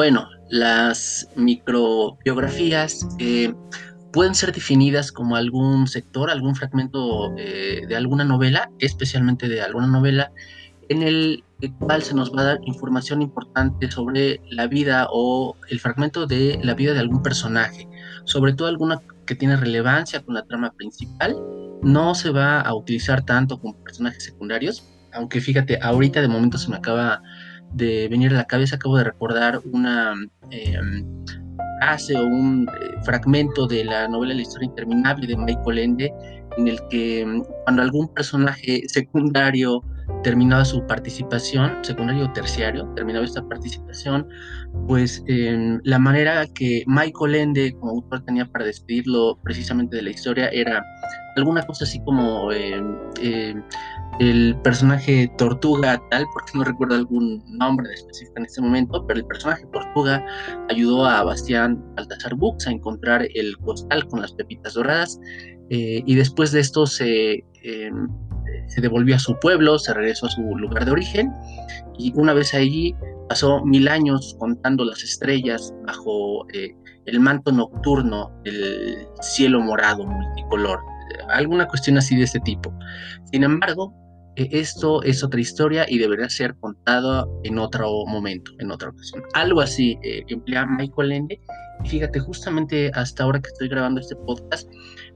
Bueno, las microbiografías eh, pueden ser definidas como algún sector, algún fragmento eh, de alguna novela, especialmente de alguna novela, en el cual se nos va a dar información importante sobre la vida o el fragmento de la vida de algún personaje, sobre todo alguna que tiene relevancia con la trama principal. No se va a utilizar tanto con personajes secundarios, aunque fíjate, ahorita de momento se me acaba de venir a la cabeza, acabo de recordar una em, frase o un eh, fragmento de la novela La historia interminable de Michael Ende, en el que em, cuando algún personaje secundario terminaba su participación, secundario o terciario, terminaba esta participación, pues em, la manera que Michael Ende como autor tenía para despedirlo precisamente de la historia era alguna cosa así como el personaje Tortuga tal, porque no recuerdo algún nombre específico en este momento, pero el personaje Tortuga ayudó a Bastián Baltasar Bux a encontrar el costal con las pepitas doradas eh, y después de esto se, em, se devolvió a su pueblo, se regresó a su lugar de origen y una vez allí pasó mil años contando las estrellas bajo eh, el manto nocturno del cielo morado multicolor alguna cuestión así de este tipo. Sin embargo, e, esto es otra historia y debería ser contado en otro momento, en otra ocasión. Algo así eh, emplea Michael Ende. Y fíjate, justamente hasta ahora que estoy grabando este podcast,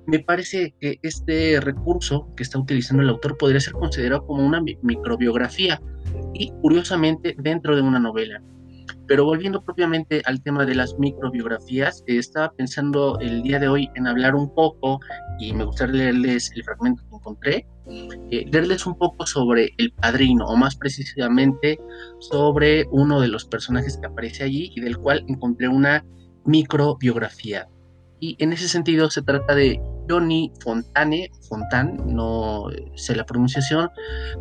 me parece que este recurso que está utilizando el autor podría ser considerado como una microbiografía y curiosamente dentro de una novela. Pero volviendo propiamente al tema de las microbiografías, eh, estaba pensando el día de hoy en hablar un poco, y me gustaría leerles el fragmento que encontré, eh, leerles un poco sobre el padrino, o más precisamente sobre uno de los personajes que aparece allí y del cual encontré una microbiografía. Y en ese sentido se trata de Johnny Fontane, Fontan, no sé la pronunciación,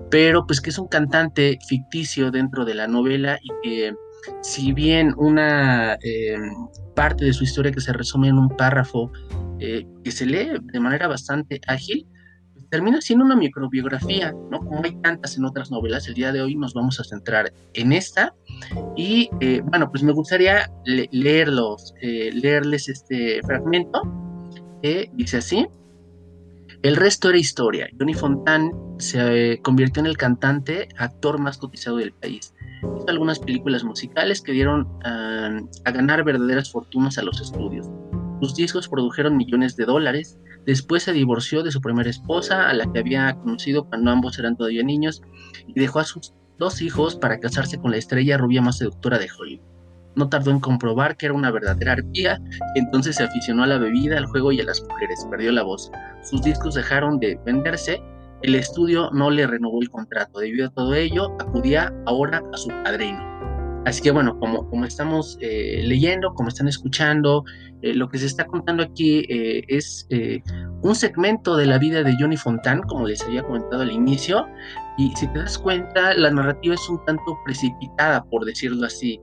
pero pues que es un cantante ficticio dentro de la novela y que si bien una eh, parte de su historia que se resume en un párrafo eh, que se lee de manera bastante ágil, pues, termina siendo una microbiografía, ¿no? Como hay tantas en otras novelas, el día de hoy nos vamos a centrar en esta. Y eh, bueno, pues me gustaría leerlos, leerles este fragmento que dice así. El resto era historia. Johnny Fontan se convirtió en el cantante, actor más cotizado del país hizo algunas películas musicales que dieron ah, a ganar verdaderas fortunas a los estudios. Sus discos produjeron millones de dólares. Después se divorció de su primera esposa, a la que había conocido cuando ambos eran todavía niños, y dejó a sus dos hijos para casarse con la estrella rubia más seductora de Hollywood. No tardó en comprobar que era una verdadera arpía, entonces se aficionó a la bebida, al juego y a las mujeres. Perdió la voz. Sus discos dejaron de venderse el estudio no le renovó el contrato. Debido a todo ello, acudía ahora a su padrino. Así que bueno, como, como estamos eh, leyendo, como están escuchando, eh, lo que se está contando aquí eh, es un segmento de la vida de Johnny Fontan, como les había comentado al inicio, y si te das cuenta, la narrativa es un tanto precipitada, por decirlo así.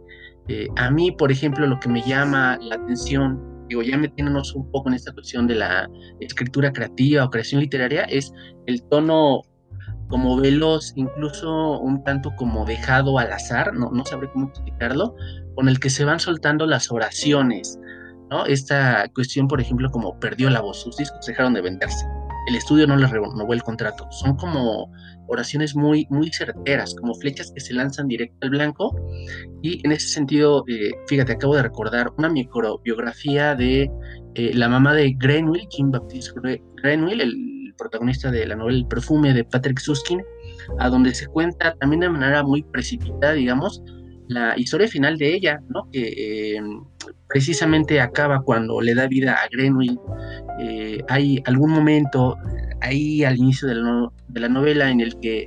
a mí, por ejemplo, lo que me llama la atención digo, ya metiéndonos un poco en esta cuestión de la escritura creativa o creación literaria, es el tono como veloz, incluso un tanto como dejado al azar, no, no sabré cómo explicarlo, con el que se van soltando las oraciones, ¿no? Esta cuestión, por ejemplo, como perdió la voz, sus discos dejaron de venderse, el estudio no le renovó el contrato, son como oraciones muy, muy certeras, como flechas que se lanzan directo al blanco. Y en ese sentido, eh, fíjate, acabo de recordar una microbiografía de eh, la mamá de Grenwill, Kim Baptiste Grenwill, el protagonista de la novela El perfume de Patrick Suskin, a donde se cuenta también de manera muy precipitada, digamos, la historia final de ella, ¿no? Que eh, precisamente acaba cuando le da vida a Grenwill. hay algún momento ahí al inicio de la, novela en el que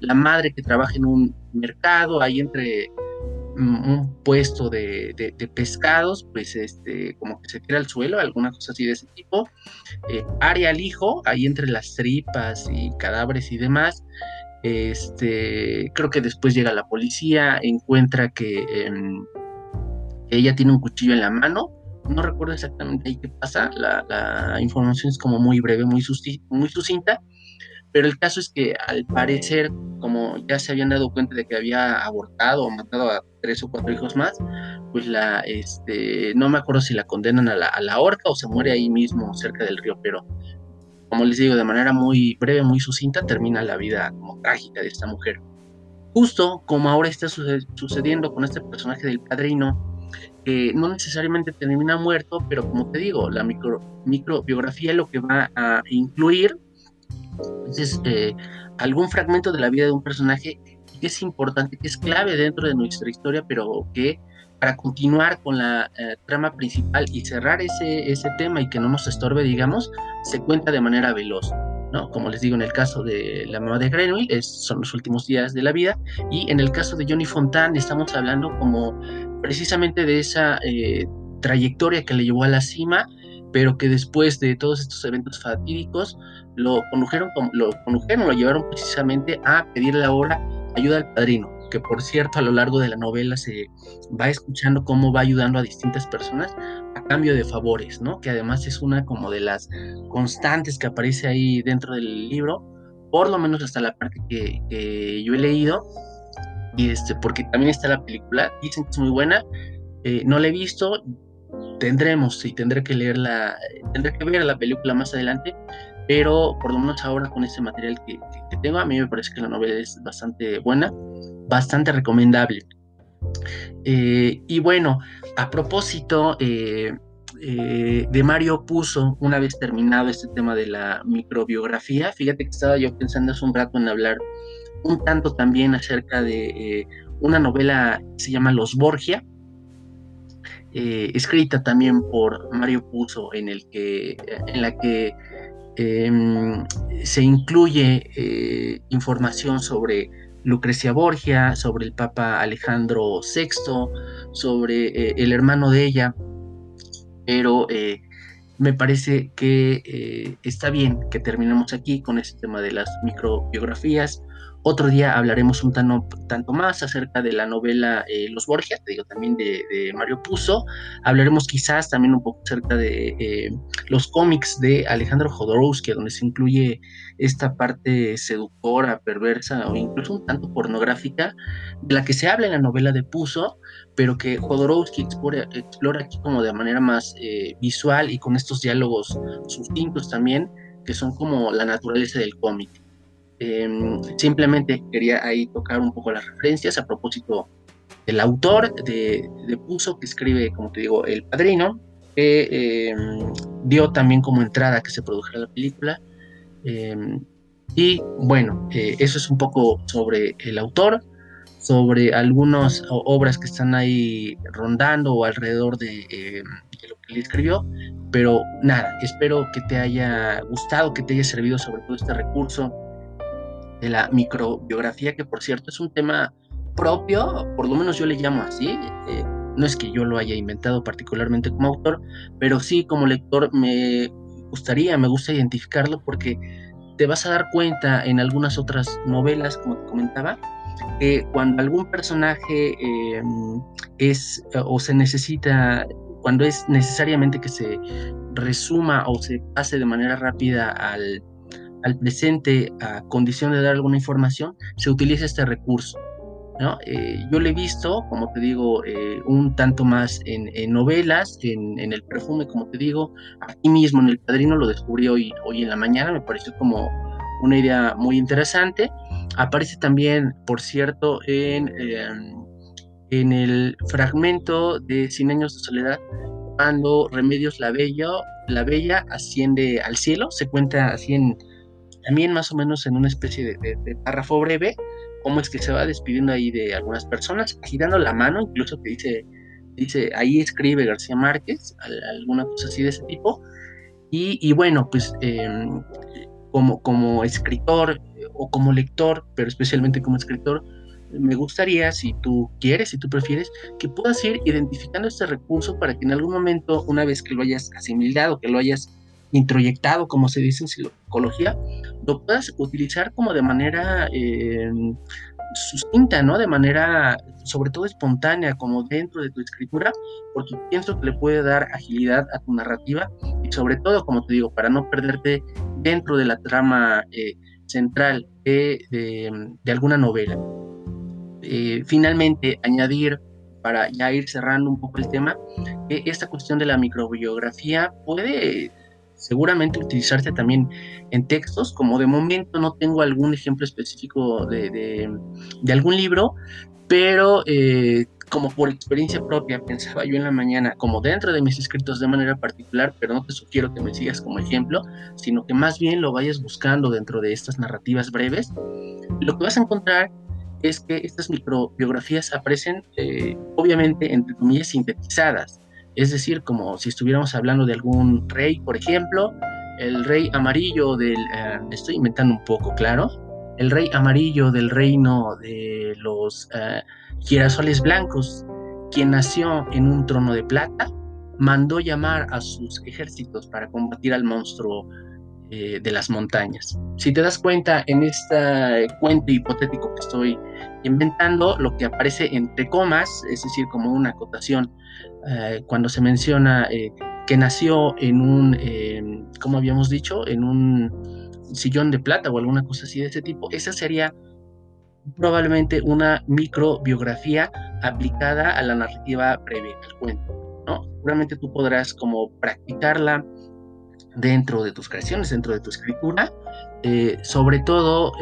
la madre que trabaja en un mercado, ahí entre mm, un puesto de, pescados, pues este, como que se tira al suelo, alguna cosa así de ese tipo. Eh, área al hijo, ahí entre las tripas y cadáveres y demás. Este, creo que después llega la policía, encuentra que em, ella tiene un cuchillo en la mano no recuerdo exactamente ahí qué pasa, la, información es como muy breve, muy, muy sucinta, pero el caso es que al parecer, como ya se habían dado cuenta de que había abortado o matado a tres o cuatro hijos más, pues la, este, no me acuerdo si la condenan a la, a la horca o se muere ahí mismo cerca del río, pero como les digo, de manera muy breve, muy sucinta, termina la vida como trágica de esta mujer. Justo como ahora está sucediendo con este personaje del padrino, que no necesariamente termina muerto, pero como te digo, la micro, microbiografía lo que va a incluir es eh, algún fragmento de la vida de un personaje que es importante, que es clave dentro de nuestra historia, pero que para continuar con la eh, trama principal y cerrar ese, ese tema y que no nos estorbe, digamos, se cuenta de manera veloz. ¿no? Como les digo, en el caso de la mamá de Grenouille, es, son los últimos días de la vida, y en el caso de Johnny Fontaine estamos hablando como precisamente de esa eh, trayectoria que le llevó a la cima, pero que después de todos estos eventos fatídicos lo condujeron, lo condujeron, lo llevaron precisamente a pedirle ahora ayuda al padrino, que por cierto a lo largo de la novela se va escuchando cómo va ayudando a distintas personas a cambio de favores, ¿no? Que además es una como de las constantes que aparece ahí dentro del libro, por lo menos hasta la parte que, que yo he leído, y este, porque también está la película, dicen que es muy buena, eh, no la he visto, tendremos y tendré que leerla, tendré que ver la película más adelante, pero por lo menos ahora con este material que, tengo, a mí me parece que la novela es bastante buena, bastante recomendable. Eh, y bueno, a propósito eh, de Mario Puso, una vez terminado este tema de la microbiografía, fíjate que estaba yo pensando hace un rato en hablar un tanto también acerca de eh, una novela que se llama Los Borgia, eh, escrita también por Mario Puzo, en, el que, en la que em, se incluye eh, información sobre Lucrecia Borgia, sobre el Papa Alejandro VI, sobre el hermano de ella, pero me parece que está bien que terminemos aquí con este tema de las microbiografías. Otro día hablaremos un tanto, más acerca de la novela eh, Los Borgia, te digo también de, Mario Puzo. Hablaremos quizás también un poco acerca de eh, los cómics de Alejandro Jodorowsky, donde se incluye esta parte seductora, perversa o incluso un tanto pornográfica, de la que se habla en la novela de Puzo, pero que Jodorowsky explora, explora aquí como de manera más eh, visual y con estos diálogos sustintos también, que son como la naturaleza del cómic. Em, simplemente quería ahí tocar un poco las referencias a propósito del autor de, de Puso, que escribe, como te digo, El Padrino, que em, dio también como entrada que se produjera la película. Em, y bueno, eh, eso es un poco sobre el autor, sobre algunas obras que están ahí rondando o alrededor de, de, lo que él escribió. Pero nada, espero que te haya gustado, que te haya servido sobre todo este recurso de la microbiografía, que por cierto es un tema propio, por lo menos yo le llamo así. Eh, no es que yo lo haya inventado particularmente como autor, pero sí como lector me gustaría, me gusta identificarlo porque te vas a dar cuenta en algunas otras novelas, como te comentaba, que cuando algún personaje em, es o se necesita, cuando es necesariamente que se resuma o se pase de manera rápida al al presente a condición de dar alguna información, se utiliza este recurso. ¿no? Eh, yo lo he visto, como te digo, eh, un tanto más en, novelas, en, El Perfume, como te digo, aquí mismo en El Padrino lo descubrí hoy, hoy en la mañana, me pareció como una idea muy interesante. Aparece también, por cierto, en, em, en el fragmento de Cien años de soledad, cuando Remedios la Bella, la Bella asciende al cielo, se cuenta así en también más o menos en una especie de, párrafo breve, cómo es que se va despidiendo ahí de algunas personas, agitando la mano, incluso que dice, dice ahí escribe García Márquez, alguna cosa así de ese tipo. Y, bueno, pues em, como, como escritor o como lector, pero especialmente como escritor, me gustaría, si tú quieres, si tú prefieres, que puedas ir identificando este recurso para que en algún momento, una vez que lo hayas asimilado, que lo hayas introyectado, como se dice en psicología, lo puedas utilizar como de manera eh, ¿no? De manera, sobre todo espontánea, como dentro de tu escritura, porque pienso que le puede dar agilidad a tu narrativa y sobre todo, como te digo, para no perderte dentro de la trama eh, central de, alguna novela. Eh, finalmente, añadir, para ya ir cerrando un poco el tema, que esta cuestión de la microbiografía puede seguramente utilizarse también en textos, como de momento no tengo algún ejemplo específico de, algún libro, pero eh, como por experiencia propia pensaba yo en la mañana, como dentro de mis escritos de manera particular, pero no te sugiero que me sigas como ejemplo, sino que más bien lo vayas buscando dentro de estas narrativas breves, lo que vas a encontrar es que estas microbiografías aparecen eh, obviamente entre comillas sintetizadas, es decir, como si estuviéramos hablando de algún rey, por ejemplo, el rey amarillo del... Eh, estoy inventando un poco, claro. El rey amarillo del reino de los eh, girasoles blancos, quien nació en un trono de plata, mandó llamar a sus ejércitos para combatir al monstruo eh, de las montañas. Si te das cuenta, en este cuento hipotético que estoy inventando, lo que aparece entre comas, es decir, como una acotación eh, cuando se menciona eh, que nació en un, eh, como habíamos dicho, en un sillón de plata o alguna cosa así de ese tipo, esa sería probablemente una microbiografía aplicada a la narrativa previa al cuento. ¿no? Seguramente tú podrás como practicarla dentro de tus creaciones, dentro de tu escritura, sobre todo,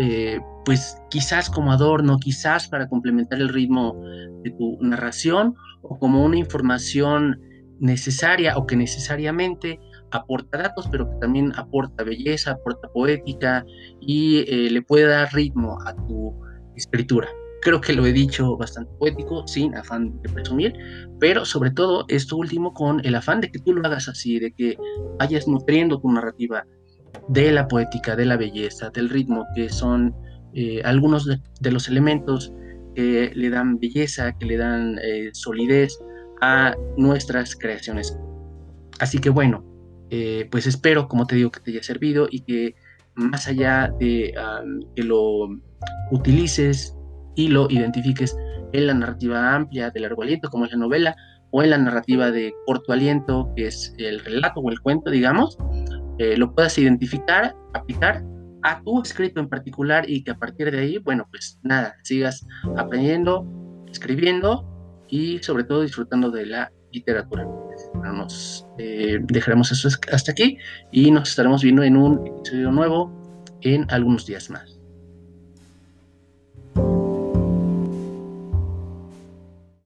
pues quizás como adorno, quizás para complementar el ritmo de tu narración o como una información necesaria o que necesariamente aporta datos, pero que también aporta belleza, aporta poética y eh, le puede dar ritmo a tu escritura. Creo que lo he dicho bastante poético, sin afán de presumir, pero sobre todo esto último con el afán de que tú lo hagas así, de que vayas nutriendo tu narrativa de la poética, de la belleza, del ritmo, que son eh, algunos de los elementos que le dan belleza, que le dan eh, solidez a nuestras creaciones. Así que bueno, eh, pues espero, como te digo, que te haya servido y que más allá de que lo utilices y lo identifiques en la narrativa amplia de largo aliento, como es la novela, o en la narrativa de corto aliento, que es el relato o el cuento, digamos, eh, lo puedas identificar, aplicar a tu escrito en particular y que a partir de ahí, bueno, pues nada, sigas aprendiendo, escribiendo y sobre todo disfrutando de la literatura. Nos eh, dejaremos eso hasta aquí y nos estaremos viendo en un episodio nuevo en algunos días más.